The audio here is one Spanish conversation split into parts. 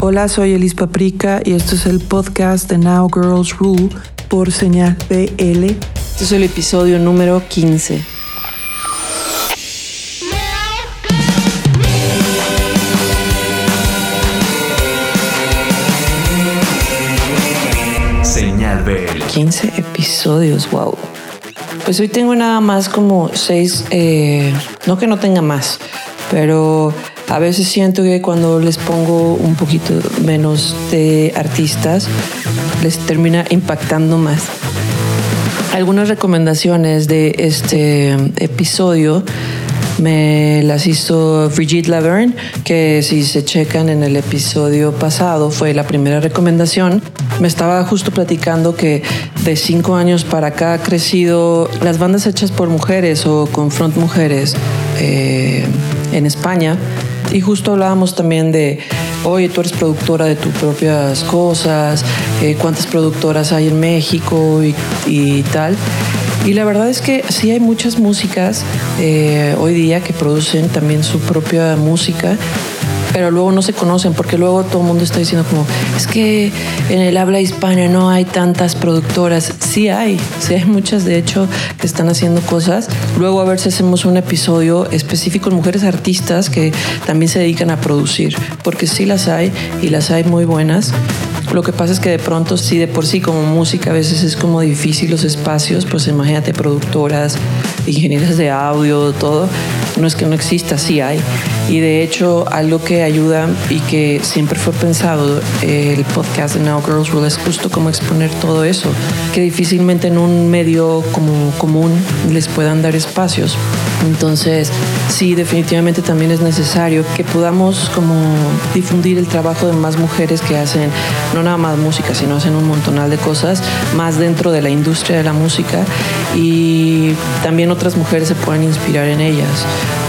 Hola, soy Elis Paprika y esto es el podcast de Now Girls Rule por señal BL. Este es el episodio número 15. Señal BL. 15 episodios, wow. Pues hoy tengo nada más como 6, eh, no que no tenga más, pero a veces siento que cuando les pongo un poquito menos de artistas, les termina impactando más. Algunas recomendaciones de este episodio me las hizo Brigitte Laverne, que si se checan en el episodio pasado fue la primera recomendación. Me estaba justo platicando que de cinco años para acá ha crecido las bandas hechas por mujeres o con front mujeres eh, en España. Y justo hablábamos también de, oye, tú eres productora de tus propias cosas, eh, cuántas productoras hay en México y, tal. Y la verdad es que sí hay muchas músicas eh, hoy día que producen también su propia música, pero luego no se conocen porque luego todo el mundo está diciendo como, es que en el habla hispana no hay tantas productoras. Sí hay, sí hay muchas de hecho que están haciendo cosas. Luego a ver si hacemos un episodio específico en mujeres artistas que también se dedican a producir, porque sí las hay y las hay muy buenas. Lo que pasa es que de pronto, sí, de por sí como música a veces es como difícil los espacios, pues imagínate productoras, ingenieras de audio, todo. No es que no exista, sí hay. Y de hecho, algo que ayuda y que siempre fue pensado, eh, el podcast de Now Girls Rule es justo como exponer todo eso, que difícilmente en un medio como común les puedan dar espacios. Entonces, sí, definitivamente también es necesario que podamos como difundir el trabajo de más mujeres que hacen no nada más música, sino hacen un montonal de cosas más dentro de la industria de la música y también otras mujeres se pueden inspirar en ellas.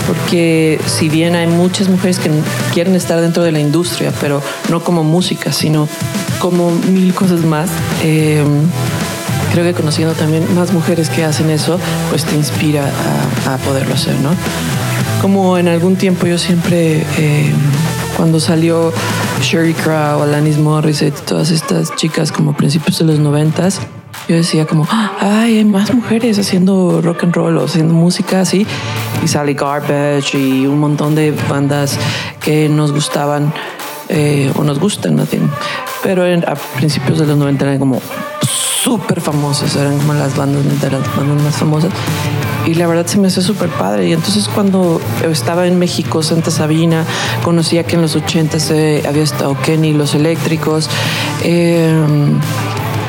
Porque si bien hay muchas mujeres que quieren estar dentro de la industria, pero no como música, sino como mil cosas más, eh, creo que conociendo también más mujeres que hacen eso, pues te inspira a, poderlo hacer, ¿no? Como en algún tiempo yo siempre, eh, cuando salió Sherry Crow, Alanis Morissette, todas estas chicas como principios de los noventas, yo decía como, ay, hay más mujeres haciendo rock and roll o haciendo música así. Y sale Garbage y un montón de bandas que nos gustaban eh, o nos gustan, ¿no? pero en, a principios de los 90 eran como súper famosas, eran como las bandas de las bandas más famosas. Y la verdad se me hace súper padre. Y entonces cuando estaba en México, Santa Sabina, conocía que en los 80 eh, había estado Kenny, Los Eléctricos. Eh,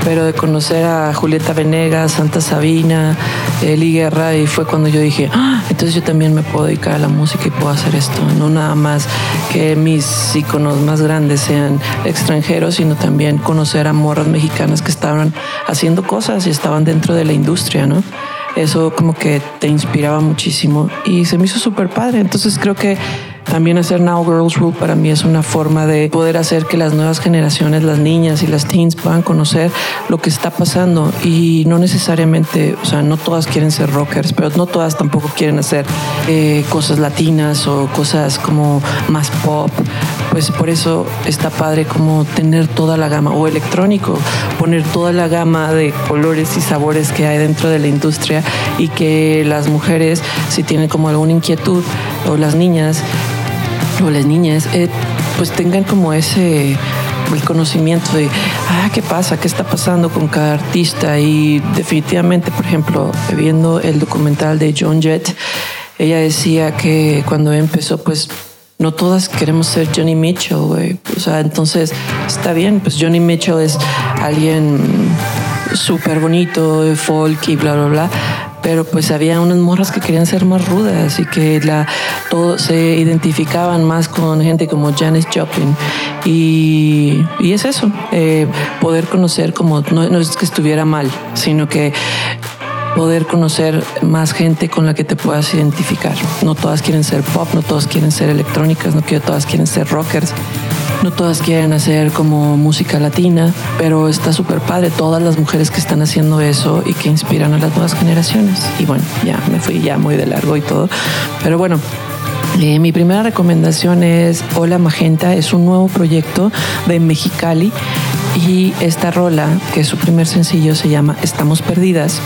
pero de conocer a Julieta Venegas, Santa Sabina, Eli Guerra, y fue cuando yo dije, ah, entonces yo también me puedo dedicar a la música y puedo hacer esto, no nada más que mis íconos más grandes sean extranjeros, sino también conocer a morras mexicanas que estaban haciendo cosas y estaban dentro de la industria, ¿no? Eso como que te inspiraba muchísimo y se me hizo súper padre, entonces creo que también hacer Now Girls Rule para mí es una forma de poder hacer que las nuevas generaciones, las niñas y las teens puedan conocer lo que está pasando y no necesariamente, o sea, no todas quieren ser rockers, pero no todas tampoco quieren hacer eh, cosas latinas o cosas como más pop. Pues por eso está padre como tener toda la gama o electrónico, poner toda la gama de colores y sabores que hay dentro de la industria y que las mujeres, si tienen como alguna inquietud o las niñas, o las niñas, eh, pues tengan como ese el conocimiento de, ah, ¿qué pasa? ¿Qué está pasando con cada artista? Y definitivamente, por ejemplo, viendo el documental de John Jett, ella decía que cuando empezó, pues no todas queremos ser Johnny Mitchell, güey. O sea, entonces está bien, pues Johnny Mitchell es alguien súper bonito, folk y bla, bla, bla pero pues había unas morras que querían ser más rudas y que la, se identificaban más con gente como Janis Joplin. Y, y es eso, eh, poder conocer como, no es que estuviera mal, sino que poder conocer más gente con la que te puedas identificar. No todas quieren ser pop, no todas quieren ser electrónicas, no todas quieren ser rockers. No todas quieren hacer como música latina, pero está súper padre todas las mujeres que están haciendo eso y que inspiran a las nuevas generaciones. Y bueno, ya me fui ya muy de largo y todo. Pero bueno, Eh, mi primera recomendación es Hola Magenta, es un nuevo proyecto de Mexicali y esta rola, que es su primer sencillo, se llama Estamos Perdidas.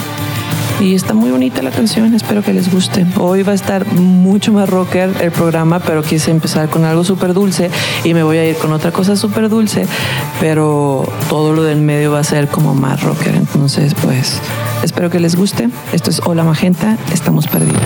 Y está muy bonita la canción, espero que les guste. Hoy va a estar mucho más rocker el programa, pero quise empezar con algo súper dulce y me voy a ir con otra cosa súper dulce, pero todo lo del medio va a ser como más rocker. Entonces, pues, espero que les guste. Esto es Hola Magenta, estamos perdidas.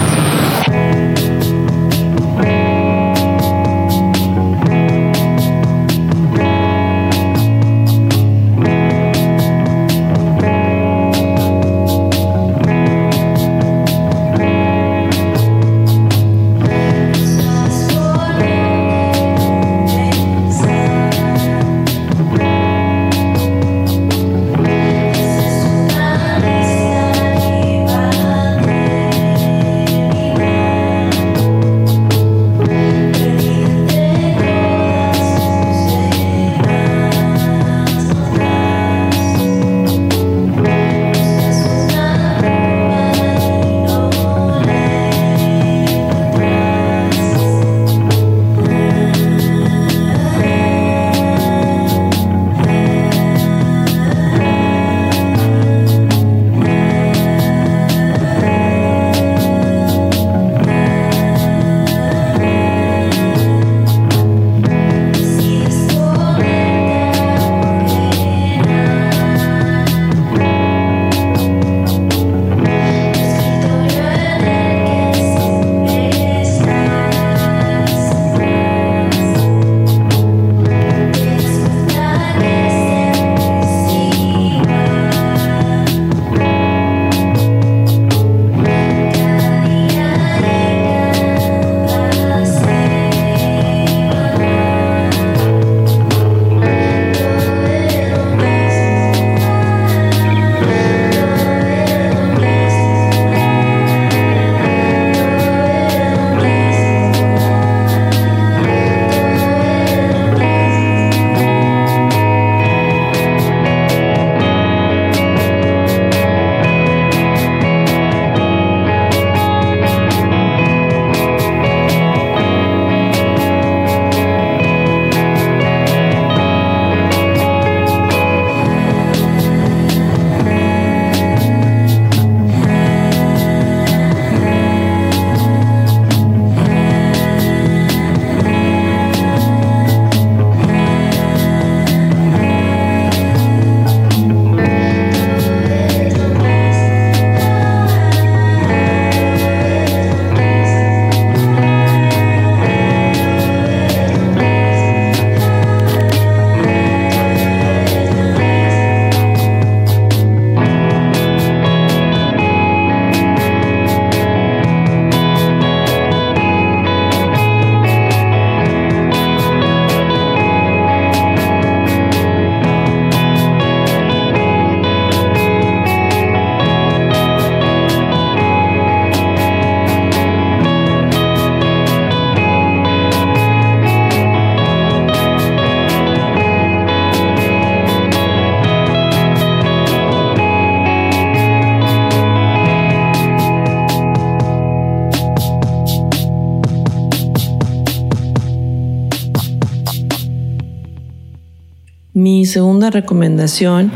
Recomendación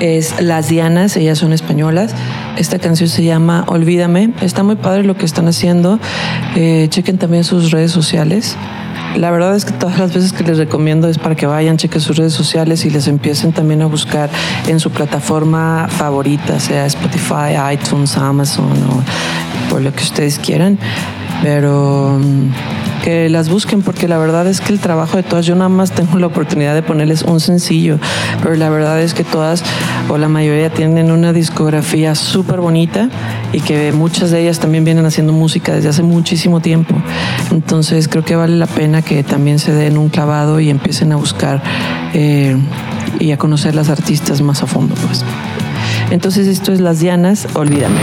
es Las Dianas, ellas son españolas. Esta canción se llama Olvídame. Está muy padre lo que están haciendo. Eh, chequen también sus redes sociales. La verdad es que todas las veces que les recomiendo es para que vayan, chequen sus redes sociales y les empiecen también a buscar en su plataforma favorita, sea Spotify, iTunes, Amazon o por lo que ustedes quieran. Pero mm, que las busquen porque la verdad es que el trabajo de todas, yo nada más tengo la oportunidad de ponerles un sencillo, pero la verdad es que todas o la mayoría tienen una discografía súper bonita y que muchas de ellas también vienen haciendo música desde hace muchísimo tiempo. Entonces creo que vale la pena que también se den un clavado y empiecen a buscar eh, y a conocer las artistas más a fondo. Pues. Entonces esto es Las Dianas, olvídame.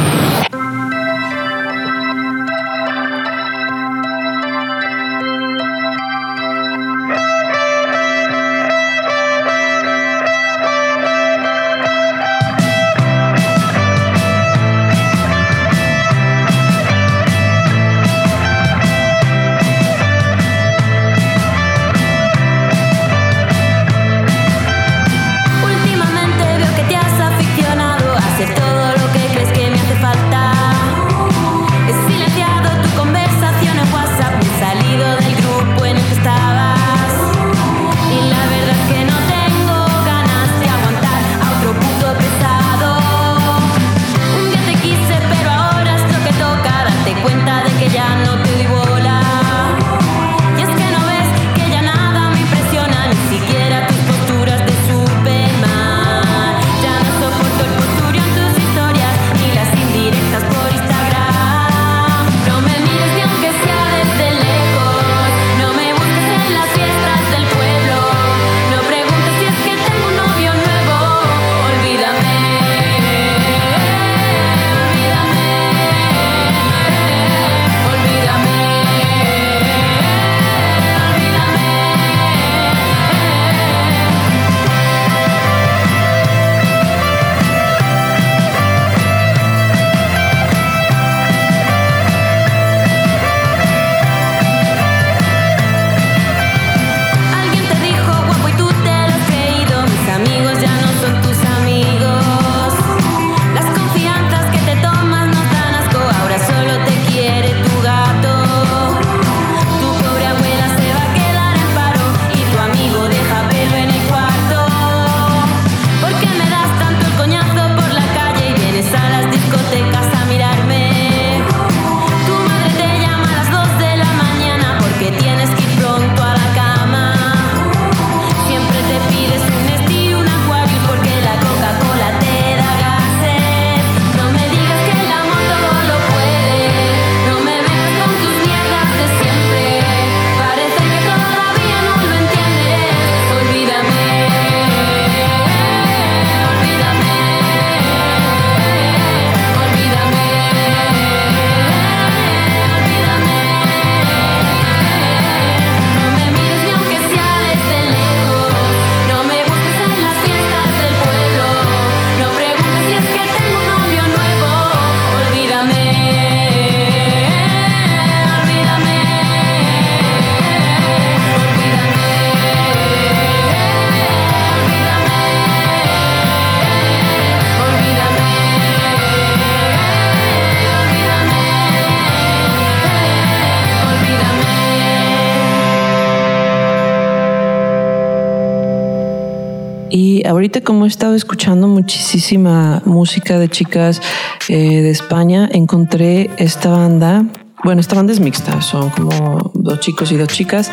Ahorita como he estado escuchando muchísima música de chicas eh, de España, encontré esta banda. Bueno, esta banda es mixta, son como dos chicos y dos chicas.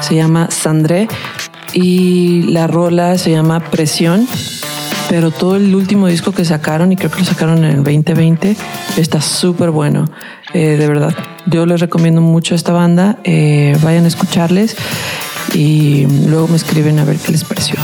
Se llama Sandré y la rola se llama Presión. Pero todo el último disco que sacaron, y creo que lo sacaron en el 2020, está súper bueno. Eh, de verdad, yo les recomiendo mucho esta banda. Eh, vayan a escucharles y luego me escriben a ver qué les pareció.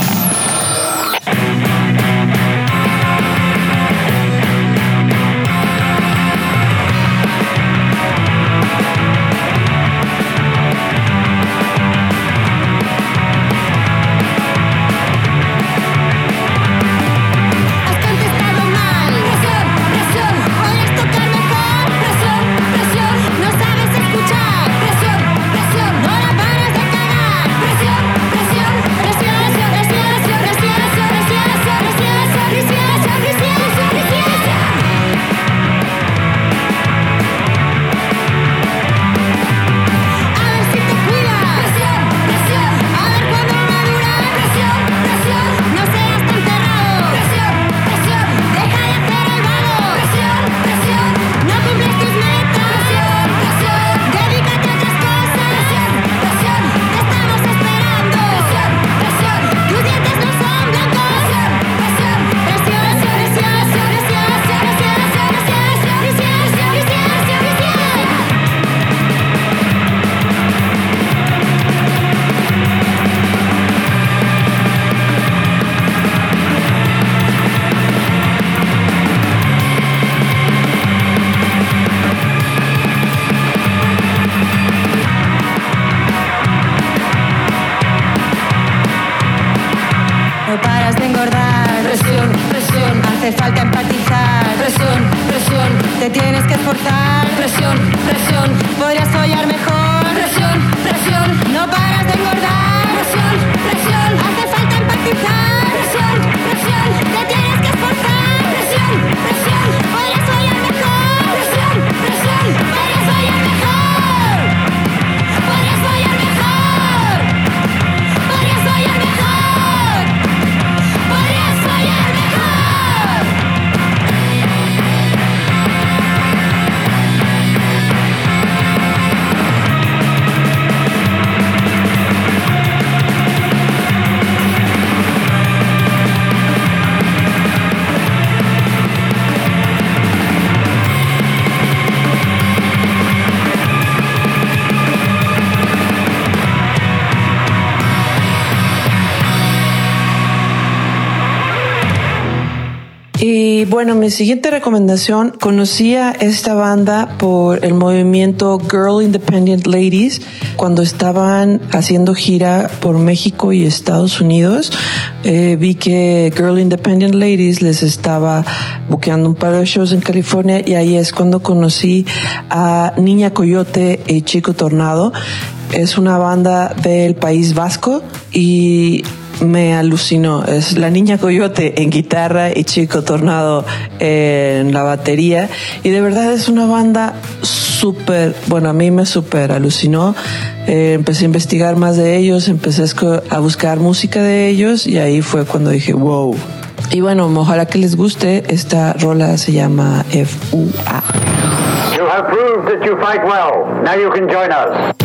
Bueno, mi siguiente recomendación, conocí a esta banda por el movimiento Girl Independent Ladies cuando estaban haciendo gira por México y Estados Unidos. Eh, vi que Girl Independent Ladies les estaba buqueando un par de shows en California y ahí es cuando conocí a Niña Coyote y Chico Tornado. Es una banda del País Vasco y me alucinó. Es la niña coyote en guitarra y Chico Tornado en la batería. Y de verdad es una banda súper, bueno, a mí me súper alucinó. Eh, empecé a investigar más de ellos, empecé a buscar música de ellos y ahí fue cuando dije, wow. Y bueno, ojalá que les guste. Esta rola se llama FUA. You have proved that you fight well. Now you can join us.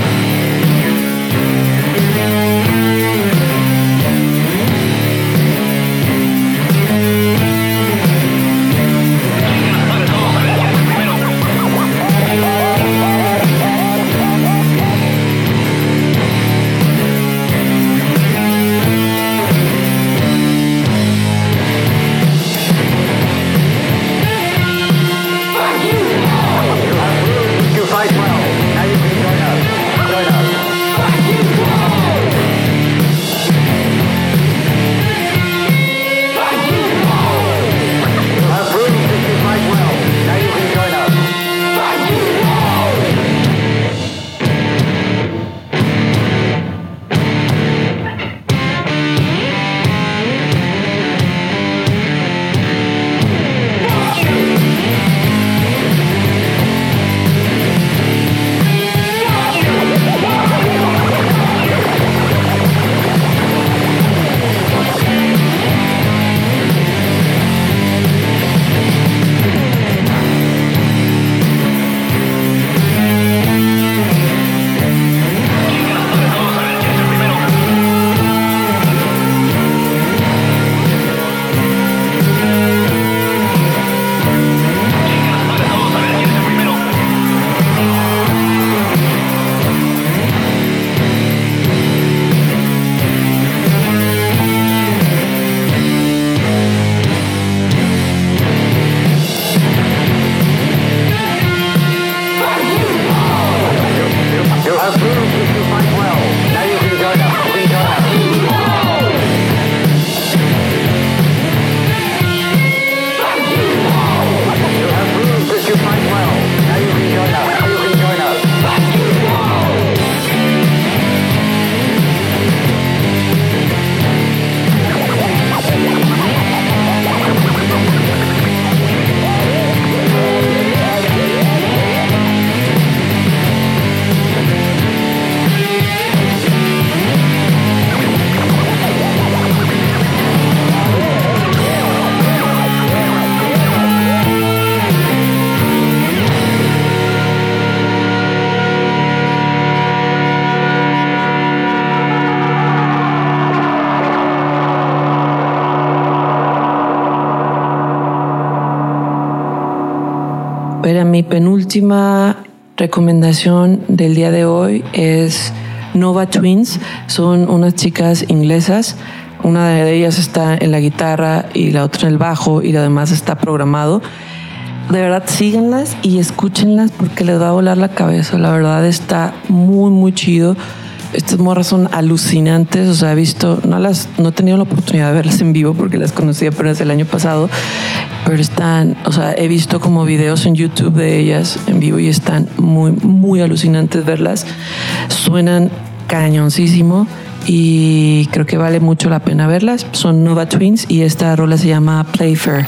Mi penúltima recomendación del día de hoy es Nova Twins. Son unas chicas inglesas. Una de ellas está en la guitarra y la otra en el bajo y lo demás está programado. De verdad, síganlas y escúchenlas porque les va a volar la cabeza. La verdad está muy, muy chido. Estas morras son alucinantes, o sea, he visto, no las, no he tenido la oportunidad de verlas en vivo porque las conocí apenas el año pasado, pero están, o sea, he visto como videos en YouTube de ellas en vivo y están muy, muy alucinantes verlas. Suenan cañoncísimo y creo que vale mucho la pena verlas. Son Nova Twins y esta rola se llama Playfair.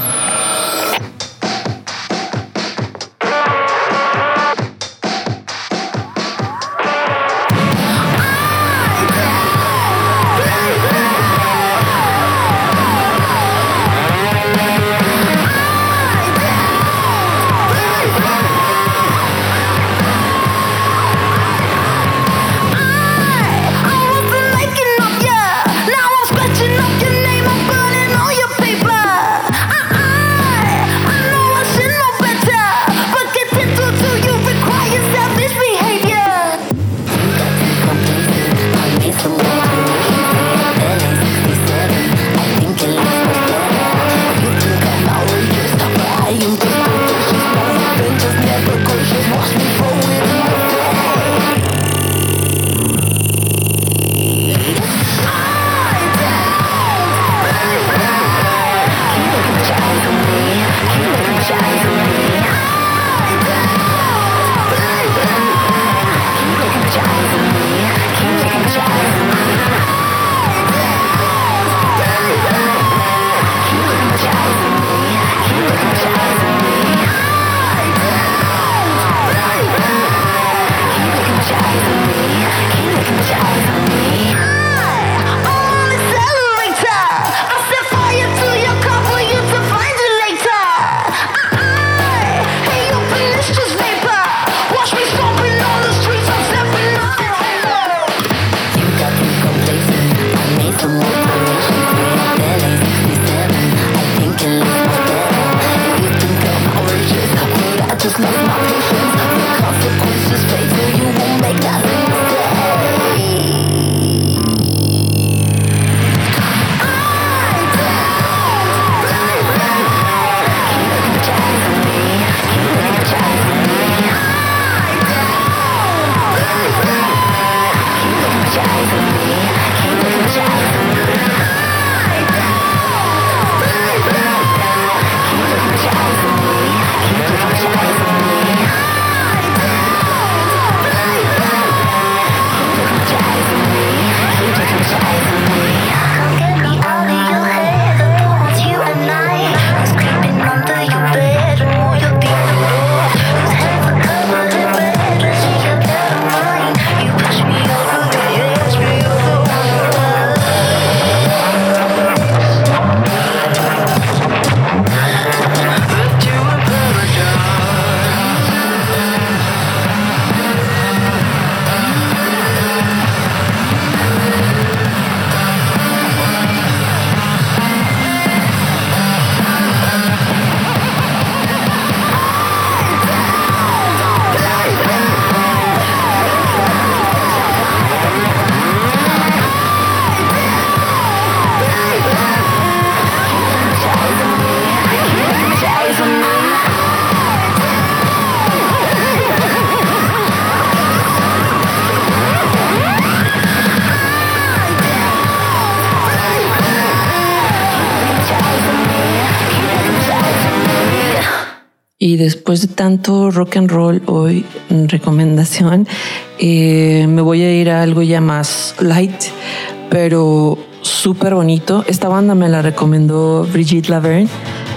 Y después de tanto rock and roll hoy, recomendación, eh, me voy a ir a algo ya más light, pero súper bonito. Esta banda me la recomendó Brigitte Laverne,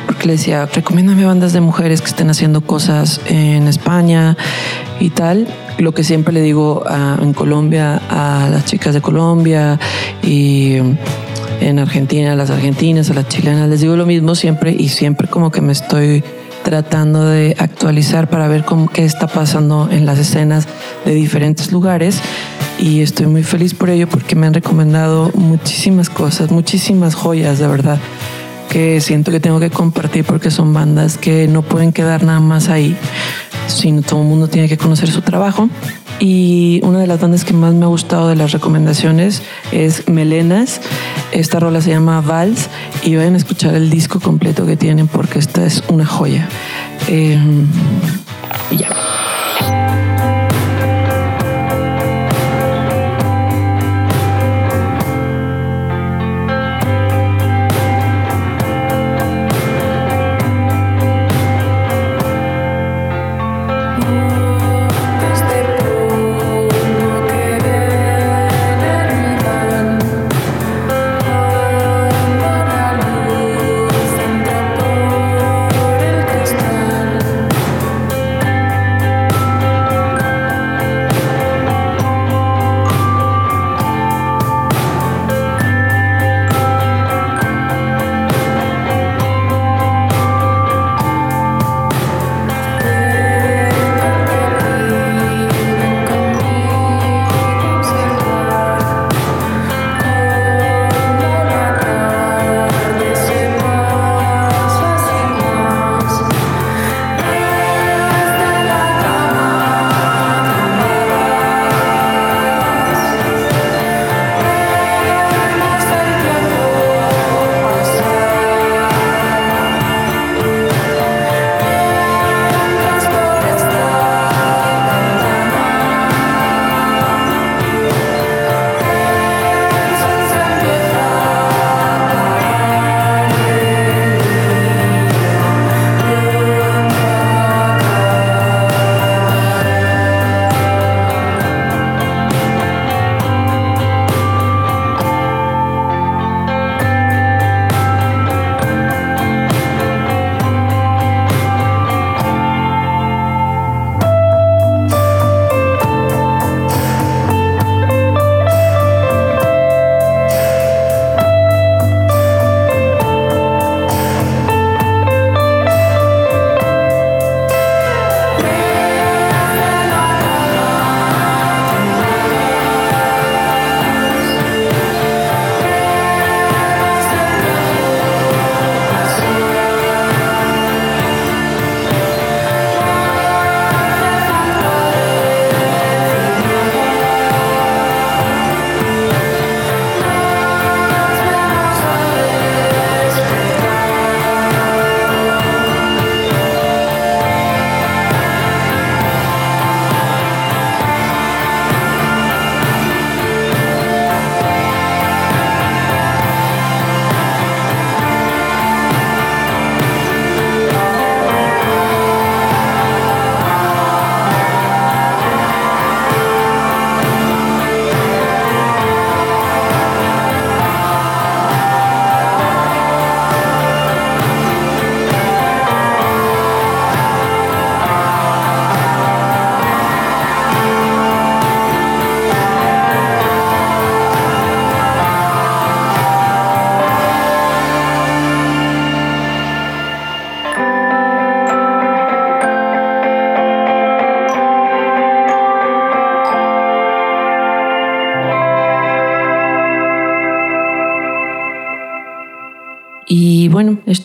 porque le decía, recomiéndame bandas de mujeres que estén haciendo cosas en España y tal. Lo que siempre le digo en Colombia a las chicas de Colombia y en Argentina a las argentinas, a las chilenas, les digo lo mismo siempre y siempre como que me estoy tratando de actualizar para ver cómo, qué está pasando en las escenas de diferentes lugares. Y estoy muy feliz por ello porque me han recomendado muchísimas cosas, muchísimas joyas de verdad que siento que tengo que compartir porque son bandas que no pueden quedar nada más ahí. sino todo el mundo tiene que conocer su trabajo. Y una de las bandas que más me ha gustado de las recomendaciones es Melenas. Esta rola se llama Vals y vayan a escuchar el disco completo que tienen porque esta es una joya. Eh, ya.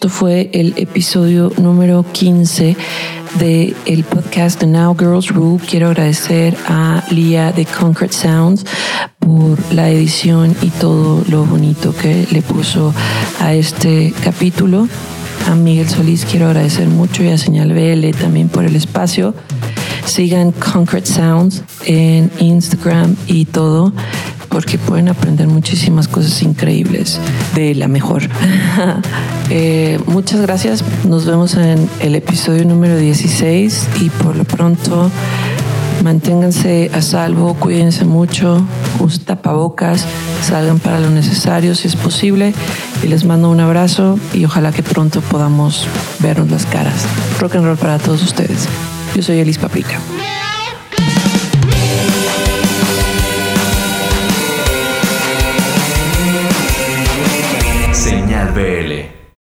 Fue el episodio número 15 del el podcast The Now Girls Rule. Quiero agradecer a Lia de Concrete Sounds por la edición y todo lo bonito que le puso a este capítulo. A Miguel Solís quiero agradecer mucho y a Señal BL también por el espacio. Sigan Concrete Sounds en Instagram y todo porque pueden aprender muchísimas cosas increíbles de la mejor. Eh, muchas gracias. Nos vemos en el episodio número 16 y por lo pronto manténganse a salvo, cuídense mucho, usen tapabocas, salgan para lo necesario si es posible y les mando un abrazo y ojalá que pronto podamos vernos las caras. Rock and roll para todos ustedes. Yo soy Elis Paprika.